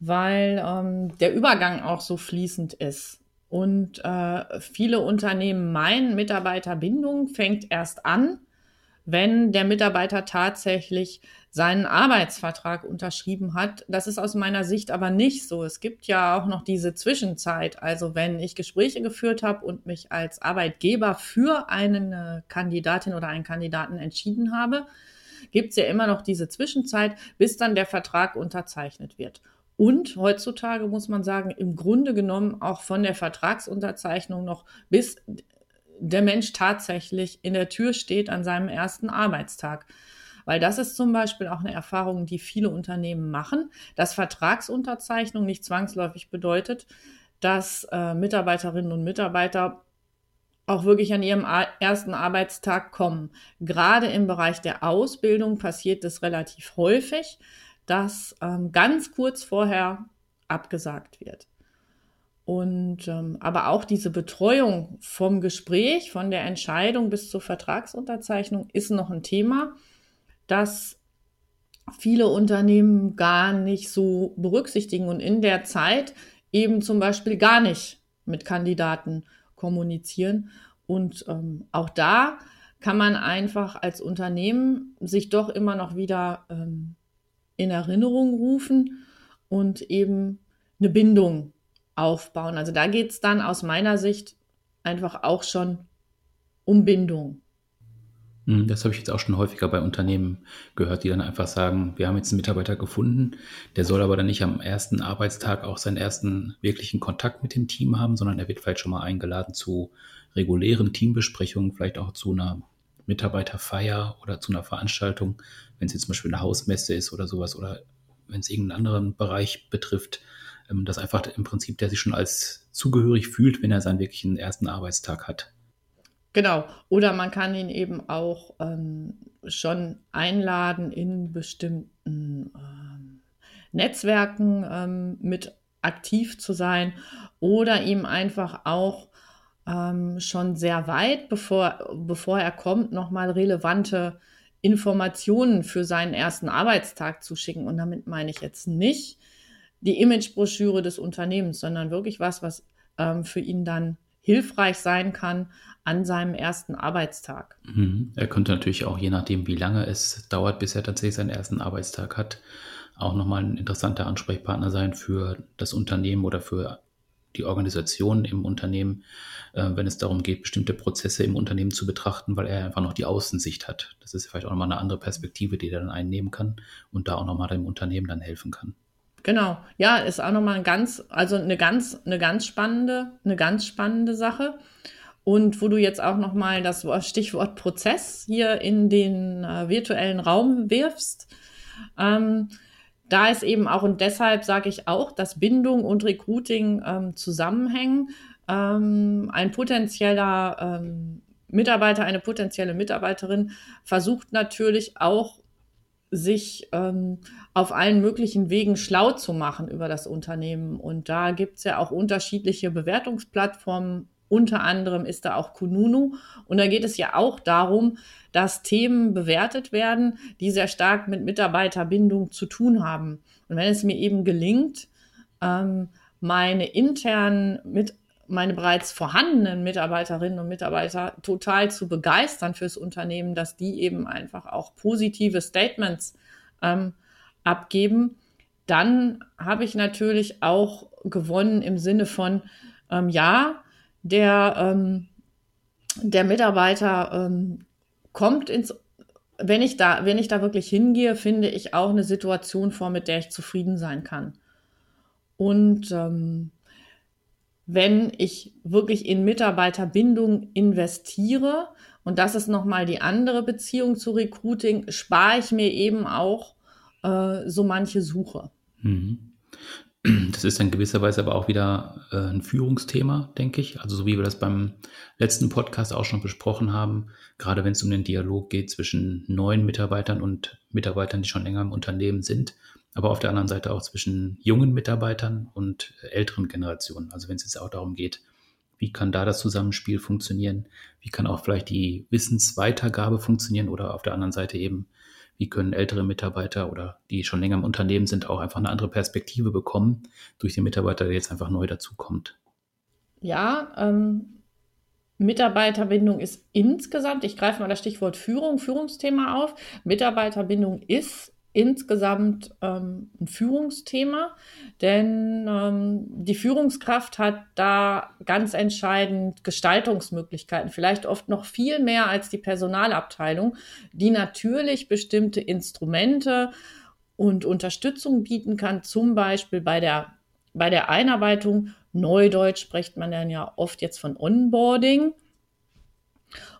weil ähm, der Übergang auch so fließend ist. Und äh, viele Unternehmen meinen, Mitarbeiterbindung fängt erst an, wenn der Mitarbeiter tatsächlich seinen Arbeitsvertrag unterschrieben hat. Das ist aus meiner Sicht aber nicht so. Es gibt ja auch noch diese Zwischenzeit. Also wenn ich Gespräche geführt habe und mich als Arbeitgeber für eine Kandidatin oder einen Kandidaten entschieden habe, gibt es ja immer noch diese Zwischenzeit, bis dann der Vertrag unterzeichnet wird. Und heutzutage muss man sagen, im Grunde genommen auch von der Vertragsunterzeichnung noch bis der Mensch tatsächlich in der Tür steht an seinem ersten Arbeitstag. Weil das ist zum Beispiel auch eine Erfahrung, die viele Unternehmen machen, dass Vertragsunterzeichnung nicht zwangsläufig bedeutet, dass äh, Mitarbeiterinnen und Mitarbeiter auch wirklich an ihrem ersten Arbeitstag kommen. Gerade im Bereich der Ausbildung passiert es relativ häufig, dass ähm, ganz kurz vorher abgesagt wird. Und ähm, aber auch diese Betreuung vom Gespräch, von der Entscheidung bis zur Vertragsunterzeichnung ist noch ein Thema, das viele Unternehmen gar nicht so berücksichtigen und in der Zeit eben zum Beispiel gar nicht mit Kandidaten kommunizieren. Und ähm, auch da kann man einfach als Unternehmen sich doch immer noch wieder ähm, in Erinnerung rufen und eben eine Bindung aufbauen. Also da geht es dann aus meiner Sicht einfach auch schon um Bindung. Hm, das habe ich jetzt auch schon häufiger bei Unternehmen gehört, die dann einfach sagen, wir haben jetzt einen Mitarbeiter gefunden, der soll aber dann nicht am ersten Arbeitstag auch seinen ersten wirklichen Kontakt mit dem Team haben, sondern er wird vielleicht schon mal eingeladen zu regulären Teambesprechungen, vielleicht auch zu einer Mitarbeiterfeier oder zu einer Veranstaltung, wenn es jetzt zum Beispiel eine Hausmesse ist oder sowas oder wenn es irgendeinen anderen Bereich betrifft, ähm, dass einfach im Prinzip der sich schon als zugehörig fühlt, wenn er seinen wirklichen ersten Arbeitstag hat. Genau. Oder man kann ihn eben auch ähm, schon einladen in bestimmten ähm, Netzwerken ähm, mit aktiv zu sein oder ihm einfach auch ähm, schon sehr weit, bevor, bevor er kommt, nochmal relevante Informationen für seinen ersten Arbeitstag zu schicken. Und damit meine ich jetzt nicht die Imagebroschüre des Unternehmens, sondern wirklich was, was ähm, für ihn dann hilfreich sein kann an seinem ersten Arbeitstag. Mhm. Er könnte natürlich auch, je nachdem, wie lange es dauert, bis er tatsächlich seinen ersten Arbeitstag hat, auch nochmal ein interessanter Ansprechpartner sein für das Unternehmen oder für die Organisation im Unternehmen, äh, wenn es darum geht, bestimmte Prozesse im Unternehmen zu betrachten, weil er einfach noch die Außensicht hat. Das ist vielleicht auch nochmal eine andere Perspektive, die er dann einnehmen kann und da auch nochmal dem Unternehmen dann helfen kann. Genau, ja, ist auch nochmal ein ganz, also eine ganz, eine ganz spannende, eine ganz spannende Sache. Und wo du jetzt auch nochmal das Stichwort Prozess hier in den äh, virtuellen Raum wirfst, ähm, da ist eben auch, und deshalb sage ich auch, dass Bindung und Recruiting ähm, zusammenhängen. Ähm, ein potenzieller ähm, Mitarbeiter, eine potenzielle Mitarbeiterin versucht natürlich auch, sich ähm, auf allen möglichen Wegen schlau zu machen über das Unternehmen. Und da gibt es ja auch unterschiedliche Bewertungsplattformen. Unter anderem ist da auch Kununu. Und da geht es ja auch darum, dass Themen bewertet werden, die sehr stark mit Mitarbeiterbindung zu tun haben. Und wenn es mir eben gelingt, ähm, meine internen mit meine bereits vorhandenen Mitarbeiterinnen und Mitarbeiter total zu begeistern fürs Unternehmen, dass die eben einfach auch positive Statements ähm, abgeben, dann habe ich natürlich auch gewonnen im Sinne von, ähm, ja, der, ähm, der Mitarbeiter ähm, kommt ins, wenn ich da, wenn ich da wirklich hingehe, finde ich auch eine Situation vor, mit der ich zufrieden sein kann. Und ähm, wenn ich wirklich in Mitarbeiterbindung investiere, und das ist nochmal die andere Beziehung zu Recruiting, spare ich mir eben auch äh, so manche Suche. Mhm. Das ist in gewisser Weise aber auch wieder äh, ein Führungsthema, denke ich. Also so wie wir das beim letzten Podcast auch schon besprochen haben, gerade wenn es um den Dialog geht zwischen neuen Mitarbeitern und Mitarbeitern, die schon länger im Unternehmen sind, aber auf der anderen Seite auch zwischen jungen Mitarbeitern und älteren Generationen. Also wenn es jetzt auch darum geht, wie kann da das Zusammenspiel funktionieren? Wie kann auch vielleicht die Wissensweitergabe funktionieren oder auf der anderen Seite eben, wie können ältere Mitarbeiter oder die schon länger im Unternehmen sind, auch einfach eine andere Perspektive bekommen durch den Mitarbeiter, der jetzt einfach neu dazukommt? Ja, ähm, Mitarbeiterbindung ist insgesamt, ich greife mal das Stichwort Führung, Führungsthema auf. Mitarbeiterbindung ist insgesamt ähm, ein Führungsthema, denn ähm, die Führungskraft hat da ganz entscheidend Gestaltungsmöglichkeiten, vielleicht oft noch viel mehr als die Personalabteilung, die natürlich bestimmte Instrumente und Unterstützung bieten kann, zum Beispiel bei der, bei der Einarbeitung. Neudeutsch spricht man dann ja oft jetzt von Onboarding.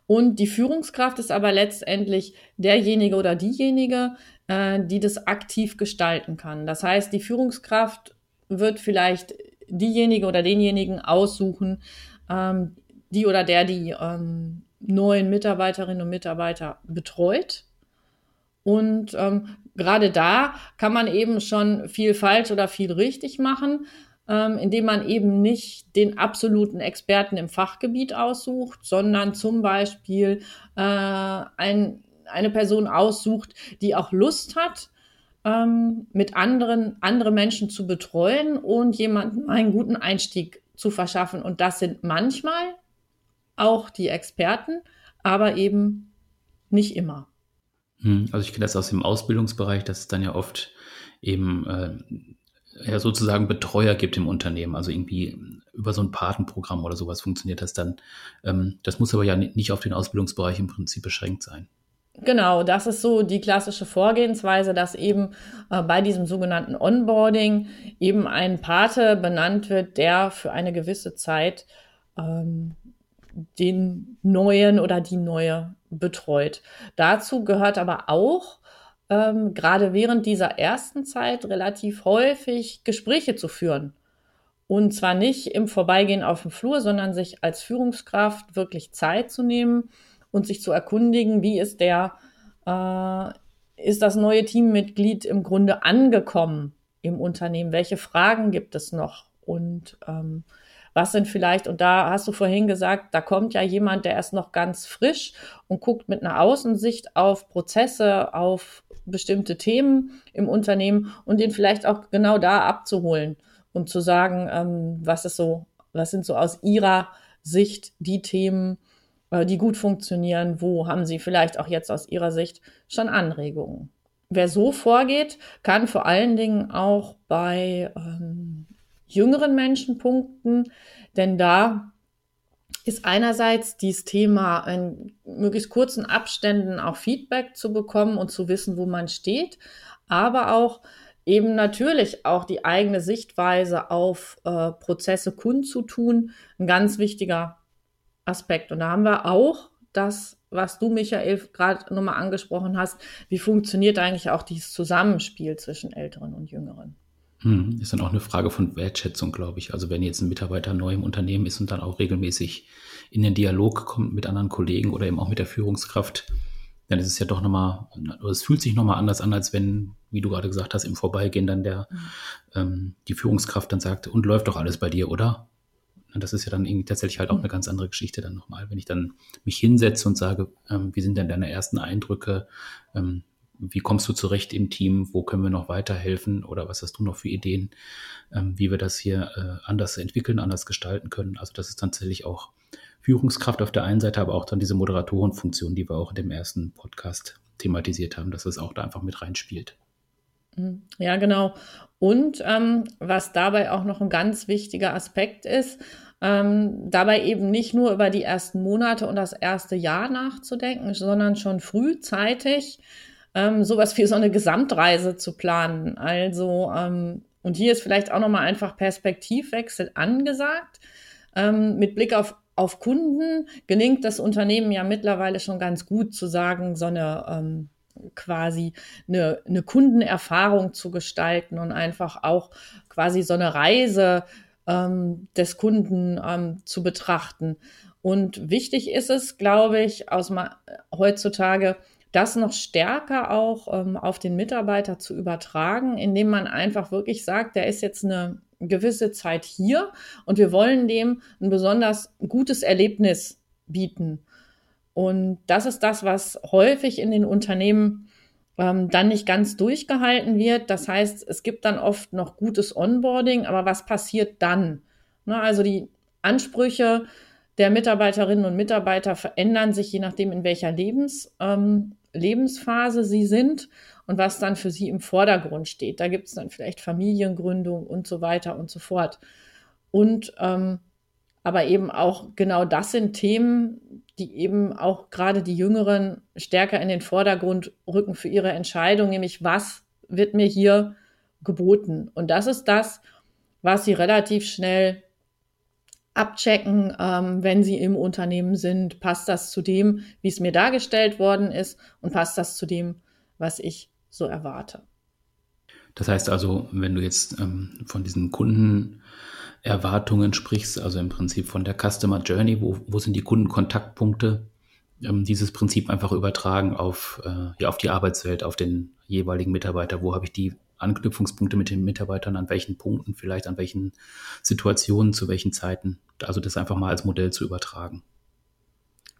Und die Führungskraft ist aber letztendlich derjenige oder diejenige, äh, die das aktiv gestalten kann. Das heißt, die Führungskraft wird vielleicht diejenige oder denjenigen aussuchen, ähm, die oder der die ähm, neuen Mitarbeiterinnen und Mitarbeiter betreut. Und ähm, gerade da kann man eben schon viel falsch oder viel richtig machen, ähm, indem man eben nicht den absoluten Experten im Fachgebiet aussucht, sondern zum Beispiel äh, ein eine Person aussucht, die auch Lust hat, ähm, mit anderen, andere Menschen zu betreuen und jemandem einen guten Einstieg zu verschaffen. Und das sind manchmal auch die Experten, aber eben nicht immer. Hm, also ich kenne das aus dem Ausbildungsbereich, dass es dann ja oft eben äh, ja sozusagen Betreuer gibt im Unternehmen, also irgendwie über so ein Patenprogramm oder sowas funktioniert das dann. Ähm, das muss aber ja nicht auf den Ausbildungsbereich im Prinzip beschränkt sein. Genau, das ist so die klassische Vorgehensweise, dass eben äh, bei diesem sogenannten Onboarding eben ein Pate benannt wird, der für eine gewisse Zeit ähm, den neuen oder die neue betreut. Dazu gehört aber auch, ähm, gerade während dieser ersten Zeit relativ häufig Gespräche zu führen. Und zwar nicht im Vorbeigehen auf dem Flur, sondern sich als Führungskraft wirklich Zeit zu nehmen, und sich zu erkundigen, wie ist der, äh, ist das neue Teammitglied im Grunde angekommen im Unternehmen? Welche Fragen gibt es noch? Und ähm, was sind vielleicht, und da hast du vorhin gesagt, da kommt ja jemand, der ist noch ganz frisch und guckt mit einer Außensicht auf Prozesse, auf bestimmte Themen im Unternehmen und den vielleicht auch genau da abzuholen und zu sagen, ähm, was ist so, was sind so aus ihrer Sicht die Themen, die gut funktionieren? Wo haben Sie vielleicht auch jetzt aus Ihrer Sicht schon Anregungen? Wer so vorgeht, kann vor allen Dingen auch bei ähm, jüngeren Menschen punkten, denn da ist einerseits dieses Thema in möglichst kurzen Abständen auch Feedback zu bekommen und zu wissen, wo man steht, aber auch eben natürlich auch die eigene Sichtweise auf äh, Prozesse kundzutun, ein ganz wichtiger Aspekt. Und da haben wir auch das, was du, Michael, gerade nochmal angesprochen hast. Wie funktioniert eigentlich auch dieses Zusammenspiel zwischen Älteren und Jüngeren? Hm, ist dann auch eine Frage von Wertschätzung, glaube ich. Also wenn jetzt ein Mitarbeiter neu im Unternehmen ist und dann auch regelmäßig in den Dialog kommt mit anderen Kollegen oder eben auch mit der Führungskraft, dann ist es ja doch nochmal, es fühlt sich nochmal anders an, als wenn, wie du gerade gesagt hast, im Vorbeigehen dann der, mhm. ähm, die Führungskraft dann sagt, und läuft doch alles bei dir, oder? Und das ist ja dann irgendwie tatsächlich halt auch mhm. eine ganz andere Geschichte dann nochmal. Wenn ich dann mich hinsetze und sage, ähm, wie sind denn deine ersten Eindrücke? Ähm, wie kommst du zurecht im Team? Wo können wir noch weiterhelfen? Oder was hast du noch für Ideen, ähm, wie wir das hier äh, anders entwickeln, anders gestalten können? Also das ist tatsächlich auch Führungskraft auf der einen Seite, aber auch dann diese Moderatorenfunktion, die wir auch in dem ersten Podcast thematisiert haben, dass es auch da einfach mit reinspielt. Mhm. Ja, genau. Und ähm, was dabei auch noch ein ganz wichtiger Aspekt ist, ähm, dabei eben nicht nur über die ersten Monate und das erste Jahr nachzudenken, sondern schon frühzeitig ähm, sowas wie so eine Gesamtreise zu planen. Also, ähm, und hier ist vielleicht auch nochmal einfach Perspektivwechsel angesagt, ähm, mit Blick auf auf Kunden gelingt das Unternehmen ja mittlerweile schon ganz gut zu sagen, so eine ähm, quasi eine, eine Kundenerfahrung zu gestalten und einfach auch quasi so eine Reise ähm, des Kunden ähm, zu betrachten. Und wichtig ist es, glaube ich, aus heutzutage, das noch stärker auch ähm, auf den Mitarbeiter zu übertragen, indem man einfach wirklich sagt, der ist jetzt eine gewisse Zeit hier und wir wollen dem ein besonders gutes Erlebnis bieten. Und das ist das, was häufig in den Unternehmen ähm, dann nicht ganz durchgehalten wird. Das heißt, es gibt dann oft noch gutes Onboarding, aber was passiert dann? Na, also die Ansprüche der Mitarbeiterinnen und Mitarbeiter verändern sich je nachdem, in welcher Lebens, ähm, Lebensphase sie sind und was dann für sie im Vordergrund steht. Da gibt es dann vielleicht Familiengründung und so weiter und so fort. Und ähm, aber eben auch genau das sind Themen, die eben auch gerade die Jüngeren stärker in den Vordergrund rücken für ihre Entscheidung, nämlich was wird mir hier geboten. Und das ist das, was sie relativ schnell abchecken, ähm, wenn sie im Unternehmen sind. Passt das zu dem, wie es mir dargestellt worden ist und passt das zu dem, was ich so erwarte. Das heißt also, wenn du jetzt ähm, von diesen Kundenerwartungen sprichst, also im Prinzip von der Customer Journey, wo, wo sind die Kundenkontaktpunkte, ähm, dieses Prinzip einfach übertragen auf, äh, ja, auf die Arbeitswelt, auf den jeweiligen Mitarbeiter. Wo habe ich die Anknüpfungspunkte mit den Mitarbeitern, an welchen Punkten, vielleicht an welchen Situationen, zu welchen Zeiten. Also das einfach mal als Modell zu übertragen.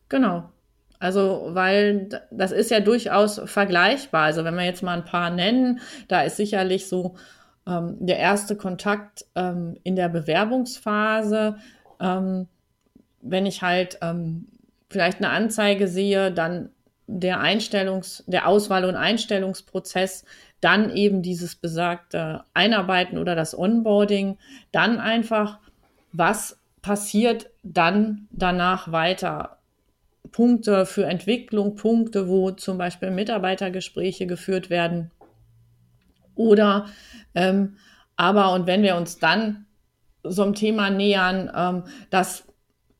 Genau, also, weil das ist ja durchaus vergleichbar. Also, wenn wir jetzt mal ein paar nennen, da ist sicherlich so ähm, der erste Kontakt ähm, in der Bewerbungsphase. Ähm, wenn ich halt ähm, vielleicht eine Anzeige sehe, dann der Einstellungs-, der Auswahl- und Einstellungsprozess, dann eben dieses besagte Einarbeiten oder das Onboarding, dann einfach, was passiert dann danach weiter? Punkte für Entwicklung, Punkte, wo zum Beispiel Mitarbeitergespräche geführt werden. Oder ähm, aber, und wenn wir uns dann so einem Thema nähern, ähm, dass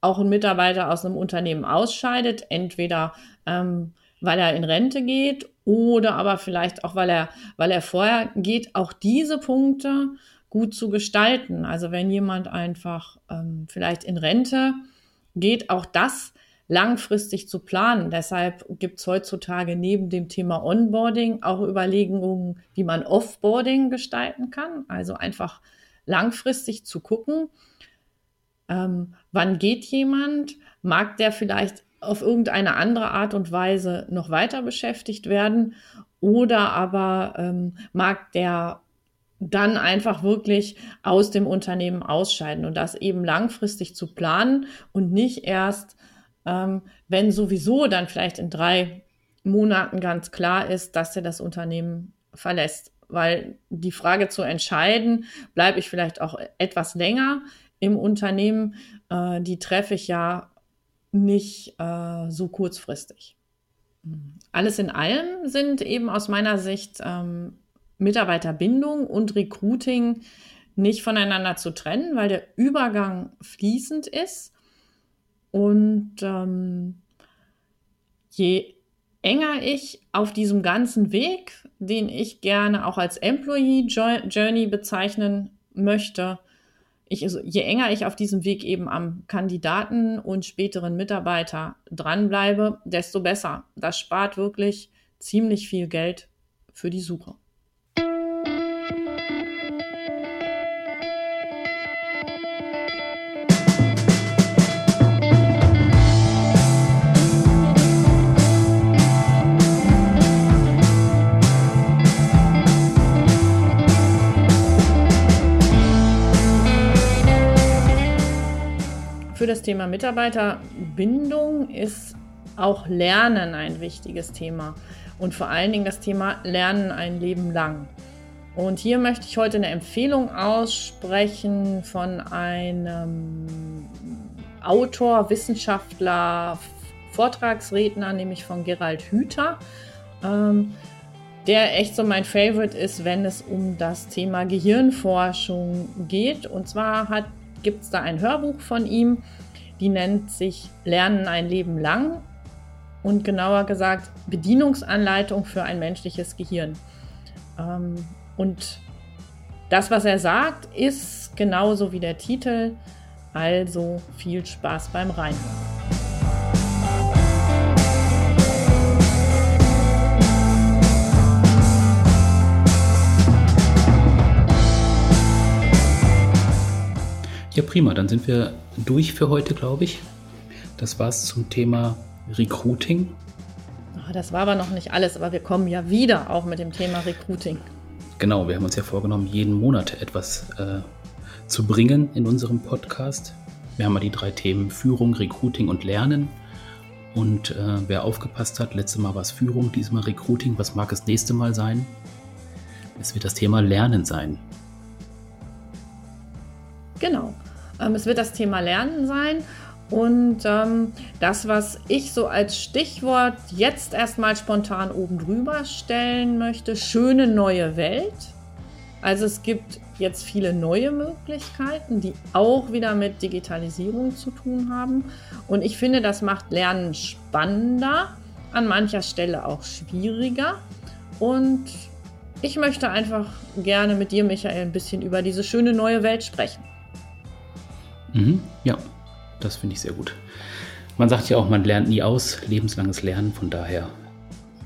auch ein Mitarbeiter aus einem Unternehmen ausscheidet, entweder ähm, weil er in Rente geht oder aber vielleicht auch, weil er, weil er vorher geht, auch diese Punkte gut zu gestalten. Also wenn jemand einfach ähm, vielleicht in Rente geht, auch das langfristig zu planen. Deshalb gibt es heutzutage neben dem Thema Onboarding auch Überlegungen, wie man Offboarding gestalten kann. Also einfach langfristig zu gucken, ähm, wann geht jemand, mag der vielleicht auf irgendeine andere Art und Weise noch weiter beschäftigt werden oder aber ähm, mag der dann einfach wirklich aus dem Unternehmen ausscheiden und das eben langfristig zu planen und nicht erst ähm, wenn sowieso dann vielleicht in drei Monaten ganz klar ist, dass er das Unternehmen verlässt. weil die Frage zu entscheiden, bleibe ich vielleicht auch etwas länger im Unternehmen, äh, die treffe ich ja nicht äh, so kurzfristig. Alles in allem sind eben aus meiner Sicht ähm, Mitarbeiterbindung und Recruiting nicht voneinander zu trennen, weil der Übergang fließend ist. Und ähm, je enger ich auf diesem ganzen Weg, den ich gerne auch als Employee Journey bezeichnen möchte, ich, also je enger ich auf diesem Weg eben am Kandidaten und späteren Mitarbeiter dranbleibe, desto besser. Das spart wirklich ziemlich viel Geld für die Suche. Für das Thema Mitarbeiterbindung ist auch Lernen ein wichtiges Thema und vor allen Dingen das Thema Lernen ein Leben lang. Und hier möchte ich heute eine Empfehlung aussprechen von einem Autor, Wissenschaftler, Vortragsredner, nämlich von Gerald Hüther, ähm, der echt so mein Favorite ist, wenn es um das Thema Gehirnforschung geht. Und zwar hat gibt es da ein Hörbuch von ihm, die nennt sich Lernen ein Leben lang und genauer gesagt Bedienungsanleitung für ein menschliches Gehirn. Ähm, und das, was er sagt, ist genauso wie der Titel. Also viel Spaß beim Reinhören. Ja, prima. Dann sind wir durch für heute, glaube ich. Das war's zum Thema Recruiting. Ah, das war aber noch nicht alles, aber wir kommen ja wieder auch mit dem Thema Recruiting. Genau, wir haben uns ja vorgenommen, jeden Monat etwas äh, zu bringen in unserem Podcast. Wir haben ja die drei Themen Führung, Recruiting und Lernen. Und äh, wer aufgepasst hat, letztes Mal war es Führung, diesmal Recruiting. Was mag es nächste Mal sein? Es wird das Thema Lernen sein. Genau. Ähm, es wird das Thema Lernen sein. Und ähm, das, was ich so als Stichwort jetzt erstmal spontan oben drüber stellen möchte, schöne neue Welt. Also es gibt jetzt viele neue Möglichkeiten, die auch wieder mit Digitalisierung zu tun haben. Und ich finde, das macht Lernen spannender, an mancher Stelle auch schwieriger. Und ich möchte einfach gerne mit dir, Michael, ein bisschen über diese schöne neue Welt sprechen. Mhm. Ja, das finde ich sehr gut. Man sagt ja auch, man lernt nie aus, lebenslanges Lernen. Von daher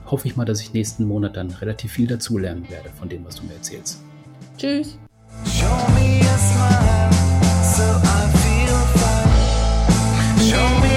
hoffe ich mal, dass ich nächsten Monat dann relativ viel dazulernen werde von dem, was du mir erzählst. Tschüss. Show me a smile, so I feel fine. Show me